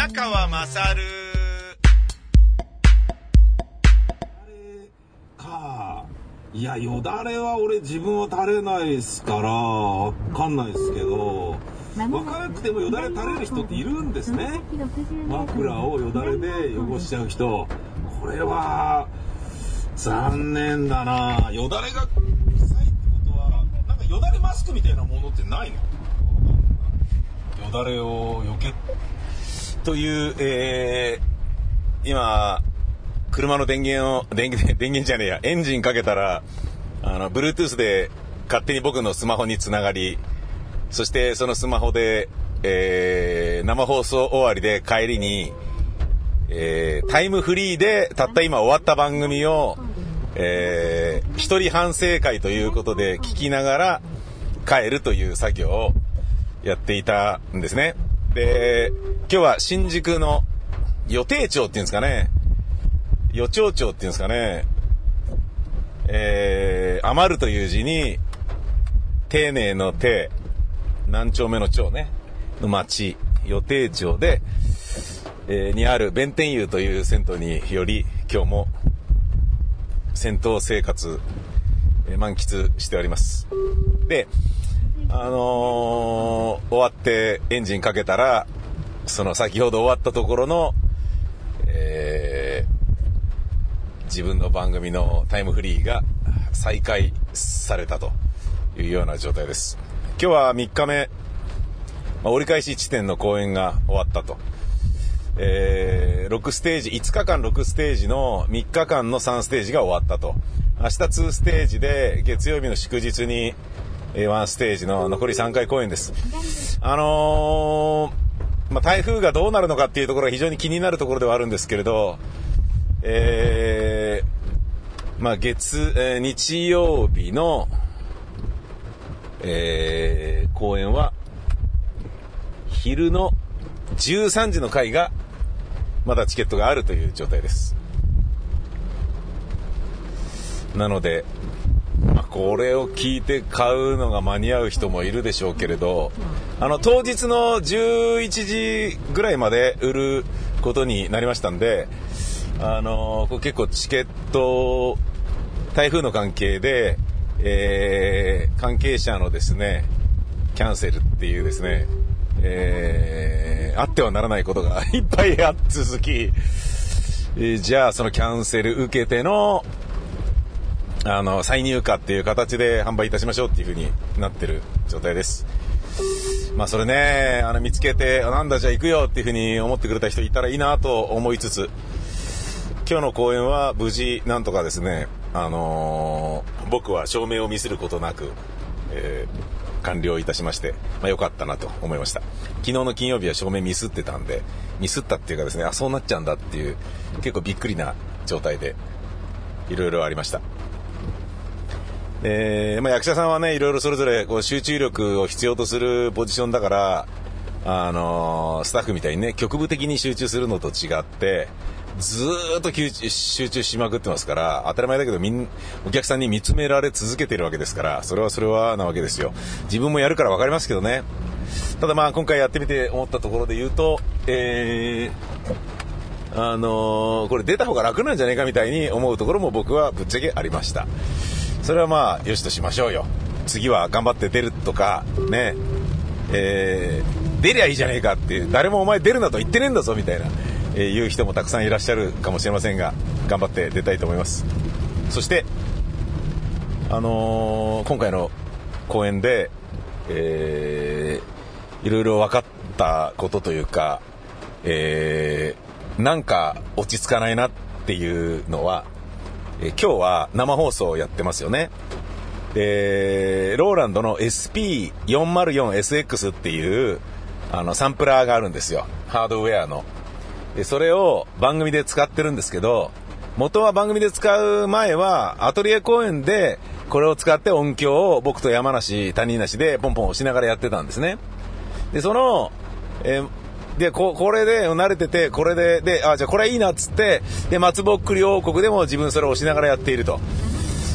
宮川まさるか。いやよだれは俺自分は垂れないですからわかんないですけど。分からなくてもよだれ垂れる人っているんですね。枕をよだれで汚しちゃう人。これは残念だな。よだれが臭いってことはなんかよだれマスクみたいなものってないの？よだれを避けという、えー、今車の電源を 電源電源じゃねえやエンジンかけたらあの Bluetooth で勝手に僕のスマホにつながりそしてそのスマホで、えー、生放送終わりで帰りに、えー、タイムフリーでたった今終わった番組を、えー、一人反省会ということで聞きながら帰るという作業をやっていたんですね。で、今日は新宿の予定町っていうんですかね。予兆町っていうんですかね。えー、余るという字に、丁寧の丁、何丁目の町ね、の町、予定町で、えー、にある弁天湯という銭湯により、今日も銭湯生活、えー、満喫しております。で、あのー、終わってエンジンかけたら、その先ほど終わったところの、えー、自分の番組のタイムフリーが再開されたというような状態です。今日は3日目、まあ、折り返し地点の公演が終わったと。えー、6ステージ、5日間6ステージの3日間の3ステージが終わったと。明日2ステージで月曜日の祝日にワンステージの残り3回公演です。あのー、まあ、台風がどうなるのかっていうところが非常に気になるところではあるんですけれど、えー、まあ、月、えー、日曜日の、えー、公演は、昼の13時の回が、まだチケットがあるという状態です。なので、これを聞いて買うのが間に合う人もいるでしょうけれど、あの、当日の11時ぐらいまで売ることになりましたんで、あの結構チケット、台風の関係で、えー、関係者のですね、キャンセルっていうですね、えー、あってはならないことが いっぱいあ続き、えー、じゃあそのキャンセル受けてのあの、再入荷っていう形で販売いたしましょうっていう風になってる状態です。まあそれね、あの見つけて、なんだじゃあ行くよっていう風に思ってくれた人いたらいいなと思いつつ、今日の公演は無事なんとかですね、あのー、僕は証明をミスることなく、えー、完了いたしまして、まあ良かったなと思いました。昨日の金曜日は証明ミスってたんで、ミスったっていうかですね、あ、そうなっちゃうんだっていう、結構びっくりな状態で、いろいろありました。えー、まあ、役者さんはね、いろいろそれぞれこう集中力を必要とするポジションだから、あのー、スタッフみたいにね、局部的に集中するのと違って、ずっと集中しまくってますから、当たり前だけどみん、お客さんに見つめられ続けてるわけですから、それはそれはなわけですよ。自分もやるから分かりますけどね。ただまあ今回やってみて思ったところで言うと、えー、あのー、これ出た方が楽なんじゃねえかみたいに思うところも僕はぶっちゃけありました。それはまあ、よしとしましょうよ。次は頑張って出るとか、ね、えー、出りゃいいじゃねえかっていう、誰もお前出るなと言ってねえんだぞみたいな、えー、言う人もたくさんいらっしゃるかもしれませんが、頑張って出たいと思います。そして、あのー、今回の公演で、えー、いろいろ分かったことというか、えー、なんか落ち着かないなっていうのは、え今日は生放送をやってますよね。で、ローランドの SP404SX っていう、あの、サンプラーがあるんですよ。ハードウェアの。で、それを番組で使ってるんですけど、元は番組で使う前は、アトリエ公演で、これを使って音響を僕と山梨、谷梨でポンポン押しながらやってたんですね。で、その、えー、で、こ、これで慣れてて、これで、で、あ、じゃあこれいいなっつって、で、松ぼっくり王国でも自分それを押しながらやっていると。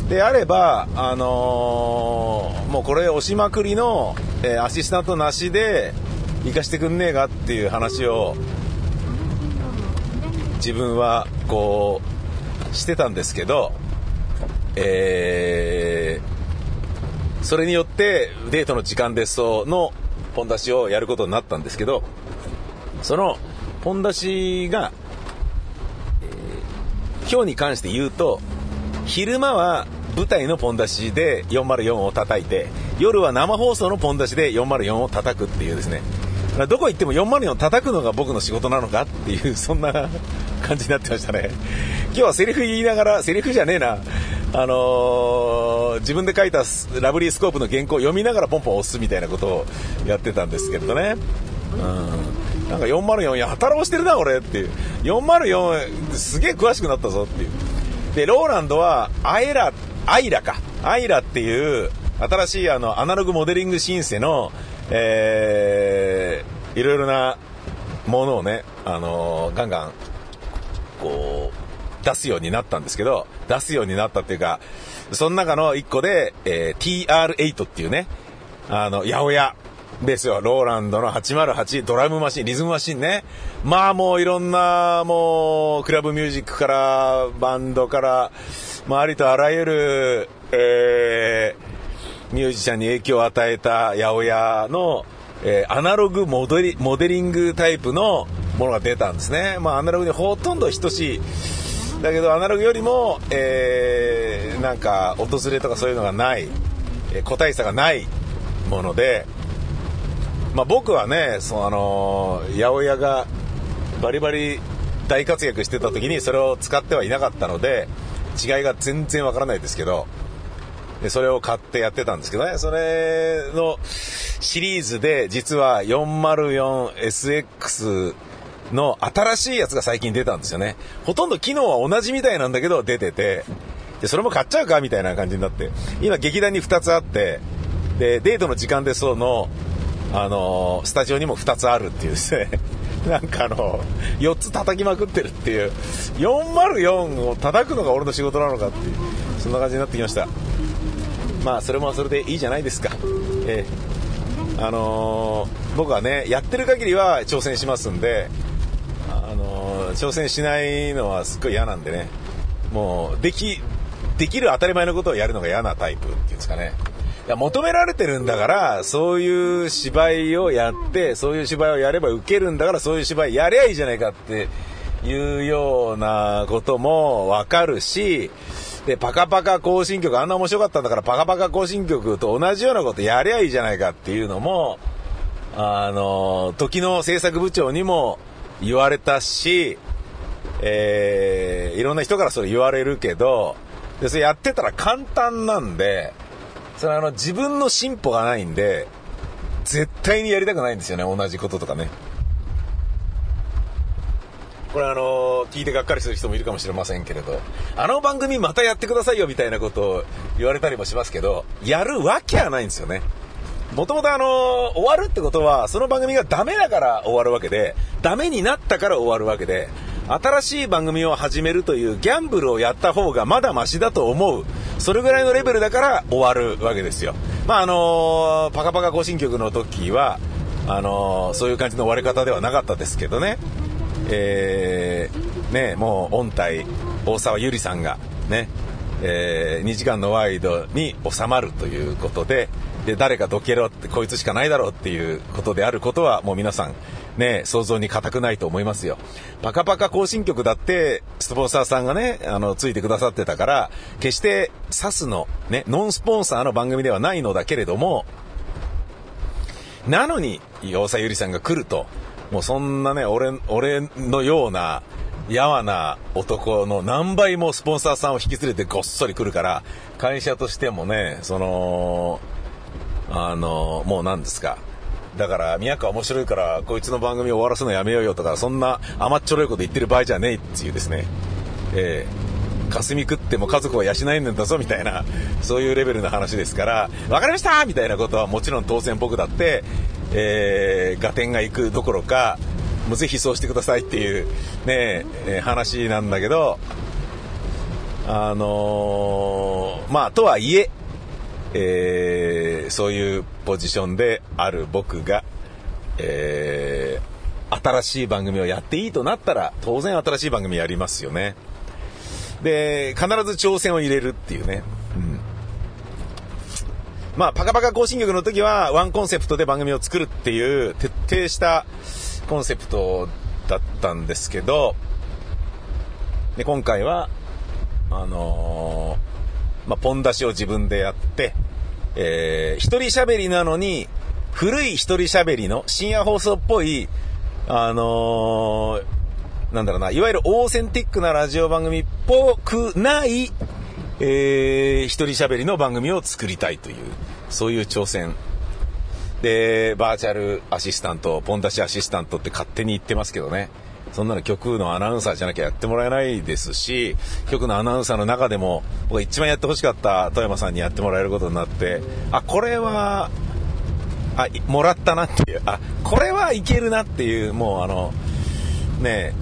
であれば、あのー、もうこれ押しまくりの、えー、アシスタントなしで、行かしてくんねえかっていう話を、自分はこうしてたんですけど、えー、それによってデートの時間ですとのポン出しをやることになったんですけどそのポン出しが、えー、今日に関して言うと昼間は舞台のポン出しで404を叩いて夜は生放送のポン出しで404を叩くっていうですね。どこ行っても404を叩くのが僕の仕事なのかっていう そんな感じになってましたね。今日はセリフ言いながらセリフじゃねえな。あのー、自分で書いたラブリースコープの原稿を読みながらポンポン押すみたいなことをやってたんですけれどね。うん。なんか404やたら押してるな俺っていう。404すげえ詳しくなったぞっていう。でローランドはアイラアイラか。アイラっていう新しいあのアナログモデリングシンセのえー、いろいろなものをね、あのー、ガンガン、こう、出すようになったんですけど、出すようになったっていうか、その中の一個で、えー、TR8 っていうね、あの、八百屋。ですよ。ローランドの808ドラムマシン、リズムマシンね。まあもういろんな、もう、クラブミュージックから、バンドから、まあありとあらゆる、えー、ミュージシャンに影響を与えた八百屋の、えー、アナログモデリモデリングタイプのものが出たんですね。まあ、アナログにほとんど等しい。だけど、アナログよりも、えー、なんか、訪れとかそういうのがない、えー、個体差がないもので、まあ、僕はね、そのあの、八百屋がバリバリ大活躍してた時にそれを使ってはいなかったので、違いが全然わからないですけど、で、それを買ってやってたんですけどね、それのシリーズで実は 404SX の新しいやつが最近出たんですよね。ほとんど機能は同じみたいなんだけど出てて、で、それも買っちゃうかみたいな感じになって、今劇団に2つあって、で、デートの時間でその、あのスタジオにも2つあるっていうですね、なんかあの、4つ叩きまくってるっていう、404を叩くのが俺の仕事なのかっていう、そんな感じになってきました。まあそれもそれでいいじゃないですか。えー、あのー、僕はね、やってる限りは挑戦しますんで、あのー、挑戦しないのはすっごい嫌なんでね、もう、でき、できる当たり前のことをやるのが嫌なタイプっていうんですかね。いや、求められてるんだから、そういう芝居をやって、そういう芝居をやれば受けるんだから、そういう芝居やりゃいいじゃないかっていうようなこともわかるし、で、パカパカ行進曲あんな面白かったんだから、パカパカ行進曲と同じようなことやりゃいいじゃないかっていうのも、あの、時の制作部長にも言われたし、えー、いろんな人からそれ言われるけど、で、それやってたら簡単なんで、それあの、自分の進歩がないんで、絶対にやりたくないんですよね、同じこととかね。これあの聞いてがっかりする人もいるかもしれませんけれど、あの番組またやってくださいよみたいなことを言われたりもしますけど、やるわけはないんですよね。もともとあの終わるってことは、その番組がダメだから終わるわけで、ダメになったから終わるわけで、新しい番組を始めるというギャンブルをやった方がまだマシだと思う。それぐらいのレベルだから終わるわけですよ。まああのパカパカ行進曲の時は、あのそういう感じの終わり方ではなかったですけどね。えー、ね、もう、音体、大沢ゆりさんが、ね、えー、2時間のワイドに収まるということで、で、誰かどけろって、こいつしかないだろうっていうことであることは、もう皆さん、ね、想像に難くないと思いますよ。パカパカ行進曲だって、スポンサーさんがね、あの、ついてくださってたから、決して、サスの、ね、ノンスポンサーの番組ではないのだけれども、なのに、大沢ゆりさんが来ると、もうそんなね、俺、俺のような、やわな男の何倍もスポンサーさんを引き連れてごっそり来るから、会社としてもね、その、あの、もう何ですか。だから、宮川面白いから、こいつの番組終わらすのやめようよとか、そんな甘っちょろいこと言ってる場合じゃねえっていうですね。ええ、霞食っても家族は養えねんだぞみたいな、そういうレベルの話ですから、わかりましたみたいなことはもちろん当然僕だって、えー、合点が行くどころか、もうぜひそうしてくださいっていうね、えー、話なんだけど、あのー、まあ、とはいえ、えー、そういうポジションである僕が、えー、新しい番組をやっていいとなったら、当然新しい番組やりますよね。で、必ず挑戦を入れるっていうね。うん。まあ、パカパカ更新曲の時は、ワンコンセプトで番組を作るっていう、徹底したコンセプトだったんですけど、で、今回は、あのー、まあ、ポン出しを自分でやって、えー、一人喋りなのに、古い一人喋りの深夜放送っぽい、あのー、なんだろうな、いわゆるオーセンティックなラジオ番組っぽくない、えー、一人喋りの番組を作りたいという、そういう挑戦。で、バーチャルアシスタント、ポン出しアシスタントって勝手に言ってますけどね。そんなの局のアナウンサーじゃなきゃやってもらえないですし、局のアナウンサーの中でも、僕が一番やってほしかった富山さんにやってもらえることになって、あ、これは、あ、もらったなっていう、あ、これはいけるなっていう、もうあの、ね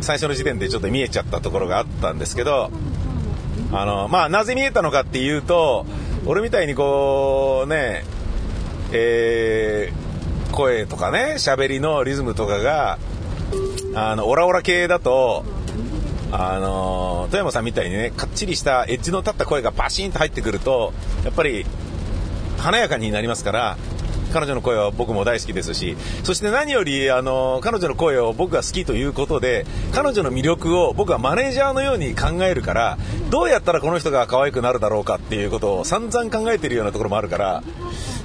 最初の時点でちょっと見えちゃったところがあったんですけど、あの、まあ、なぜ見えたのかっていうと、俺みたいにこう、ね、えー、声とかね、喋りのリズムとかが、あの、オラオラ系だと、あの、富山さんみたいにね、かっちりしたエッジの立った声がバシンと入ってくると、やっぱり、華やかになりますから、彼女の声は僕も大好きですし、そして何より、あの、彼女の声を僕が好きということで、彼女の魅力を僕はマネージャーのように考えるから、どうやったらこの人が可愛くなるだろうかっていうことを散々考えてるようなところもあるから、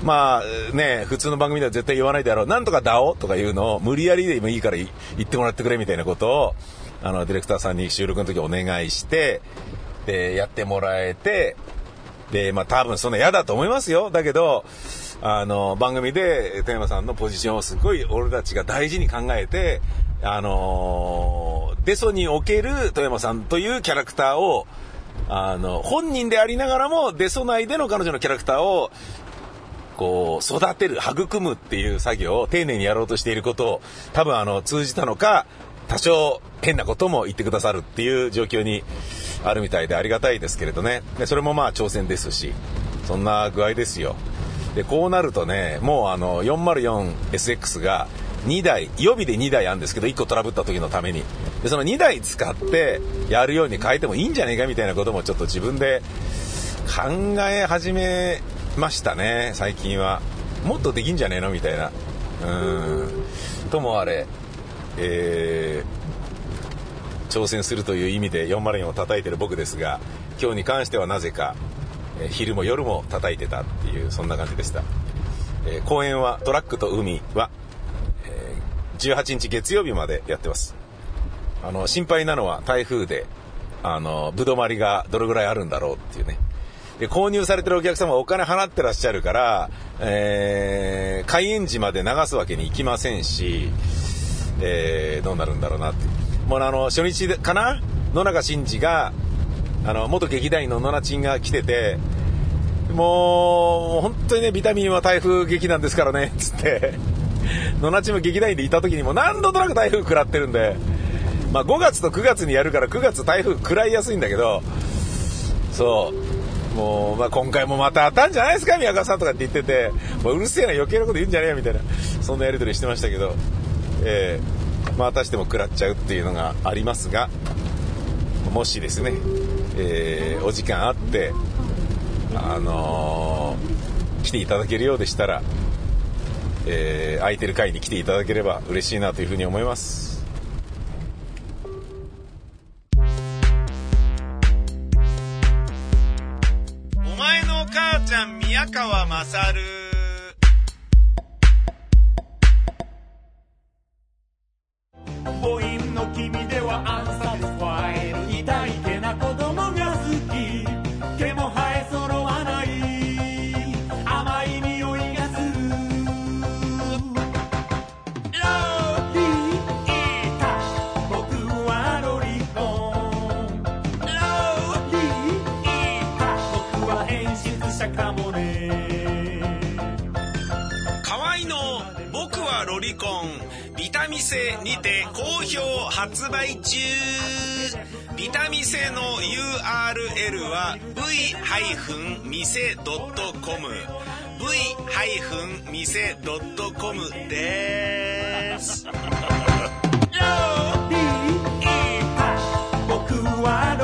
まあね、普通の番組では絶対言わないであろう、なんとかだおとかいうのを無理やりでもいいから言ってもらってくれみたいなことを、あの、ディレクターさんに収録の時お願いして、で、やってもらえて、で、まあ多分そんな嫌だと思いますよ。だけど、あの、番組で、富山さんのポジションをすごい俺たちが大事に考えて、あのデソにおける富山さんというキャラクターを、あの、本人でありながらも、デソ内での彼女のキャラクターを、こう、育てる、育むっていう作業を丁寧にやろうとしていることを、多分あの、通じたのか、多少変なことも言ってくださるっていう状況にあるみたいでありがたいですけれどね。でそれもまあ挑戦ですし、そんな具合ですよ。で、こうなるとね、もうあの、404SX が2台、予備で2台あるんですけど、1個トラブった時のために。で、その2台使ってやるように変えてもいいんじゃねえかみたいなこともちょっと自分で考え始めましたね、最近は。もっとできんじゃねえのみたいな。うん。ともあれ、えー、挑戦するという意味で404を叩いてる僕ですが、今日に関してはなぜか、え昼も夜も叩いてたっていうそんな感じでした、えー、公演はトラックと海は、えー、18日月曜日までやってます。あの心配なのは台風であのぶどまりがどれぐらいあるんだろうっていうね。で購入されてるお客様はお金払ってらっしゃるから、えー、開演時まで流すわけにいきませんし、えー、どうなるんだろうなって。もうあの初日かな？野中伸二があの、元劇団員のノナチンが来てて、もう、本当にね、ビタミンは台風劇なんですからね、つって、ノナチンも劇団員でいた時にも何度となく台風食らってるんで、まあ5月と9月にやるから9月台風食らいやすいんだけど、そう、もう、まあ今回もまたあったんじゃないですか、宮川さんとかって言ってて、もううるせえな余計なこと言うんじゃねえよ、みたいな、そんなやり取りしてましたけど、ええ。ー、ま、たしても食らっちゃうっていうのがありますが、もしですね、えー、お時間あって、あのー、来ていただけるようでしたら、えー、空いてる会に来ていただければ嬉しいなというふうに思います。セにて好評発売中ビタミセの URL は v-mise.com v-mise.com です僕は